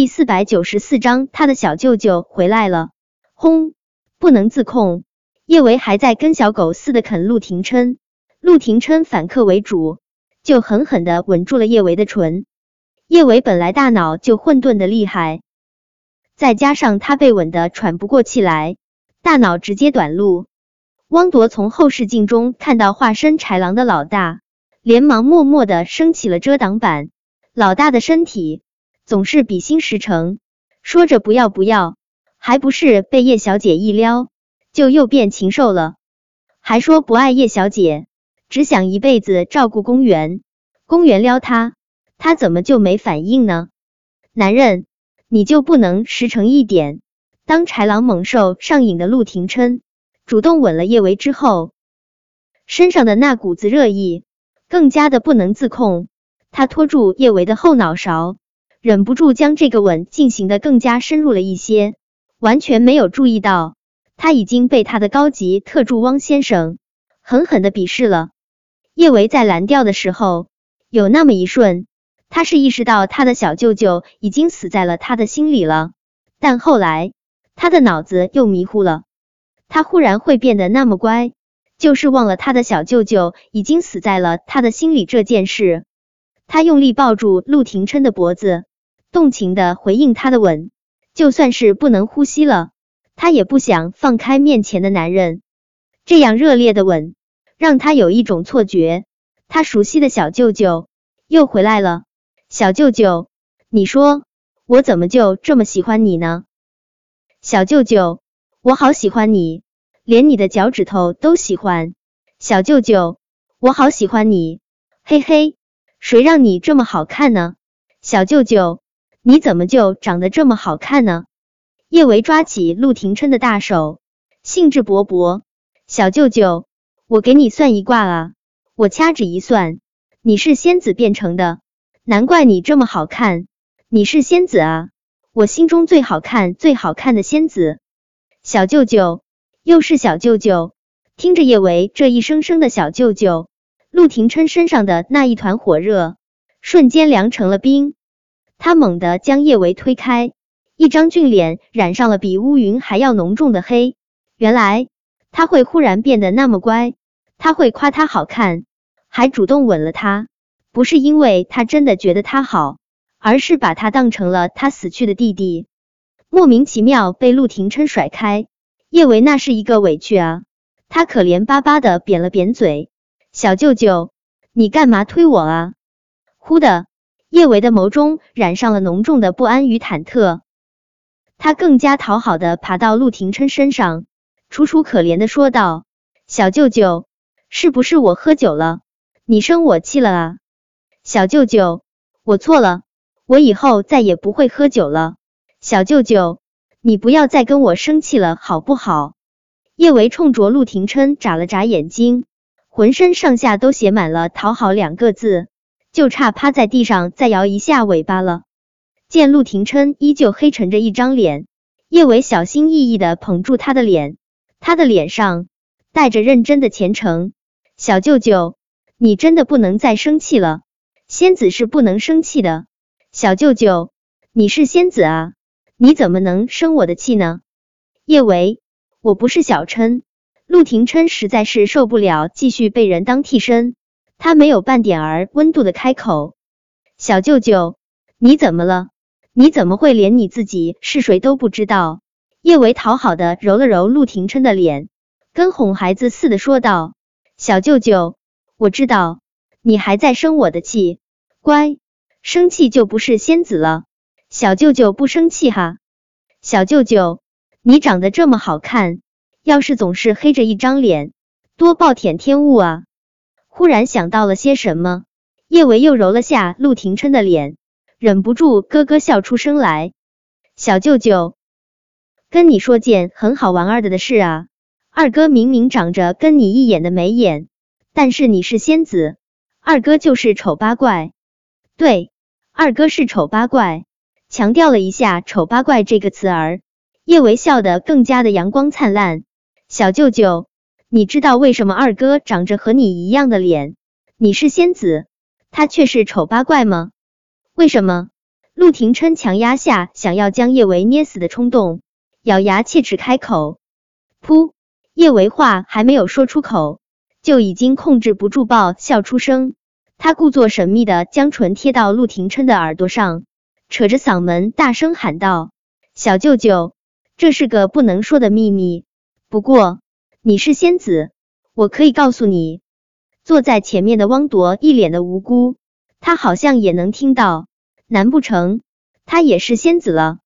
第四百九十四章，他的小舅舅回来了。轰！不能自控，叶维还在跟小狗似的啃陆廷琛，陆廷琛反客为主，就狠狠的吻住了叶维的唇。叶维本来大脑就混沌的厉害，再加上他被吻的喘不过气来，大脑直接短路。汪铎从后视镜中看到化身豺狼的老大，连忙默默的升起了遮挡板。老大的身体。总是比心实诚，说着不要不要，还不是被叶小姐一撩就又变禽兽了？还说不爱叶小姐，只想一辈子照顾公园。公园撩他，他怎么就没反应呢？男人，你就不能实诚一点？当豺狼猛兽上瘾的陆廷琛主动吻了叶维之后，身上的那股子热意更加的不能自控，他拖住叶维的后脑勺。忍不住将这个吻进行的更加深入了一些，完全没有注意到他已经被他的高级特助汪先生狠狠的鄙视了。叶维在蓝调的时候，有那么一瞬，他是意识到他的小舅舅已经死在了他的心里了，但后来他的脑子又迷糊了，他忽然会变得那么乖，就是忘了他的小舅舅已经死在了他的心里这件事。他用力抱住陆廷琛的脖子。动情的回应他的吻，就算是不能呼吸了，他也不想放开面前的男人。这样热烈的吻，让他有一种错觉，他熟悉的小舅舅又回来了。小舅舅，你说我怎么就这么喜欢你呢？小舅舅，我好喜欢你，连你的脚趾头都喜欢。小舅舅，我好喜欢你，嘿嘿，谁让你这么好看呢？小舅舅。你怎么就长得这么好看呢？叶维抓起陆廷琛的大手，兴致勃勃。小舅舅，我给你算一卦啊！我掐指一算，你是仙子变成的，难怪你这么好看。你是仙子啊，我心中最好看、最好看的仙子。小舅舅，又是小舅舅。听着叶维这一声声的小舅舅，陆廷琛身上的那一团火热瞬间凉成了冰。他猛地将叶维推开，一张俊脸染上了比乌云还要浓重的黑。原来他会忽然变得那么乖，他会夸他好看，还主动吻了他，不是因为他真的觉得他好，而是把他当成了他死去的弟弟。莫名其妙被陆廷琛甩开，叶维那是一个委屈啊！他可怜巴巴的扁了扁嘴：“小舅舅，你干嘛推我啊？”忽的。叶维的眸中染上了浓重的不安与忐忑，他更加讨好的爬到陆廷琛身上，楚楚可怜的说道：“小舅舅，是不是我喝酒了？你生我气了啊？小舅舅，我错了，我以后再也不会喝酒了。小舅舅，你不要再跟我生气了，好不好？”叶维冲着陆廷琛眨了眨眼睛，浑身上下都写满了“讨好”两个字。就差趴在地上再摇一下尾巴了。见陆廷琛依旧黑沉着一张脸，叶伟小心翼翼的捧住他的脸，他的脸上带着认真的虔诚。小舅舅，你真的不能再生气了，仙子是不能生气的。小舅舅，你是仙子啊，你怎么能生我的气呢？叶维，我不是小琛。陆廷琛实在是受不了继续被人当替身。他没有半点儿温度的开口：“小舅舅，你怎么了？你怎么会连你自己是谁都不知道？”叶维讨好的揉了揉陆廷琛的脸，跟哄孩子似的说道：“小舅舅，我知道你还在生我的气，乖，生气就不是仙子了。小舅舅不生气哈。小舅舅，你长得这么好看，要是总是黑着一张脸，多暴殄天物啊！”忽然想到了些什么，叶维又揉了下陆廷琛的脸，忍不住咯咯笑出声来。小舅舅，跟你说件很好玩儿的的事啊，二哥明明长着跟你一眼的眉眼，但是你是仙子，二哥就是丑八怪。对，二哥是丑八怪，强调了一下丑八怪这个词儿。叶维笑得更加的阳光灿烂。小舅舅。你知道为什么二哥长着和你一样的脸，你是仙子，他却是丑八怪吗？为什么？陆廷琛强压下想要将叶维捏死的冲动，咬牙切齿开口：“噗！”叶维话还没有说出口，就已经控制不住爆笑出声。他故作神秘的将唇贴到陆廷琛的耳朵上，扯着嗓门大声喊道：“小舅舅，这是个不能说的秘密。不过你是仙子，我可以告诉你。”坐在前面的汪铎一脸的无辜，他好像也能听到。难不成他也是仙子了？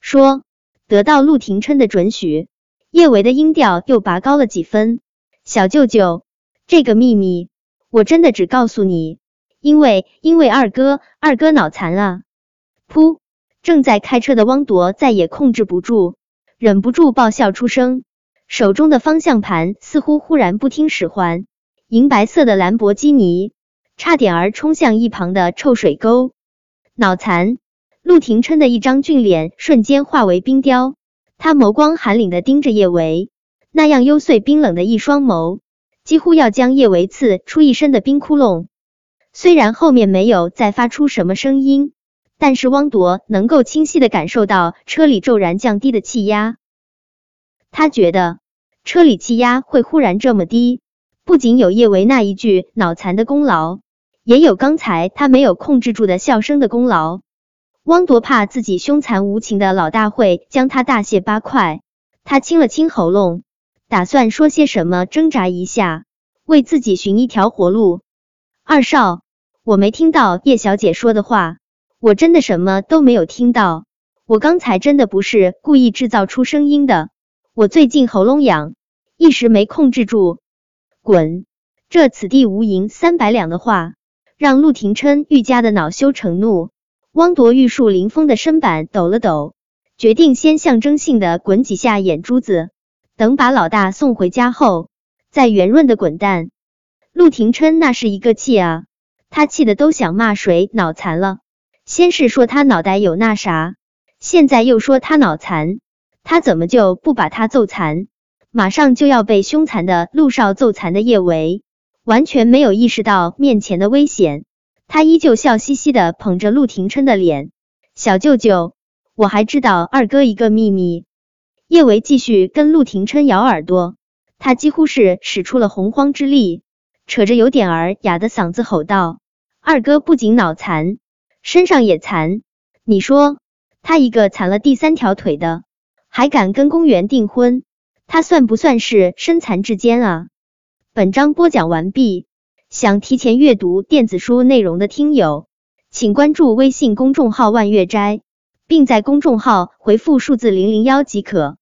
说得到陆廷琛的准许，叶维的音调又拔高了几分。小舅舅，这个秘密我真的只告诉你，因为因为二哥二哥脑残啊！噗！正在开车的汪铎再也控制不住，忍不住爆笑出声，手中的方向盘似乎忽然不听使唤，银白色的兰博基尼差点儿冲向一旁的臭水沟。脑残！陆廷琛的一张俊脸瞬间化为冰雕，他眸光寒凛的盯着叶维，那样幽邃冰冷的一双眸，几乎要将叶维刺出一身的冰窟窿。虽然后面没有再发出什么声音，但是汪铎能够清晰的感受到车里骤然降低的气压。他觉得车里气压会忽然这么低，不仅有叶维那一句脑残的功劳。也有刚才他没有控制住的笑声的功劳。汪铎怕自己凶残无情的老大会将他大卸八块，他清了清喉咙，打算说些什么，挣扎一下，为自己寻一条活路。二少，我没听到叶小姐说的话，我真的什么都没有听到。我刚才真的不是故意制造出声音的，我最近喉咙痒，一时没控制住。滚！这此地无银三百两的话。让陆廷琛愈加的恼羞成怒，汪铎玉树临风的身板抖了抖，决定先象征性的滚几下眼珠子，等把老大送回家后，再圆润的滚蛋。陆廷琛那是一个气啊，他气的都想骂谁脑残了。先是说他脑袋有那啥，现在又说他脑残，他怎么就不把他揍残？马上就要被凶残的陆少揍残的叶维。完全没有意识到面前的危险，他依旧笑嘻嘻的捧着陆廷琛的脸。小舅舅，我还知道二哥一个秘密。叶维继续跟陆廷琛咬耳朵，他几乎是使出了洪荒之力，扯着有点儿哑的嗓子吼道：“二哥不仅脑残，身上也残。你说他一个残了第三条腿的，还敢跟公园订婚，他算不算是身残志坚啊？”本章播讲完毕，想提前阅读电子书内容的听友，请关注微信公众号万月斋，并在公众号回复数字零零幺即可。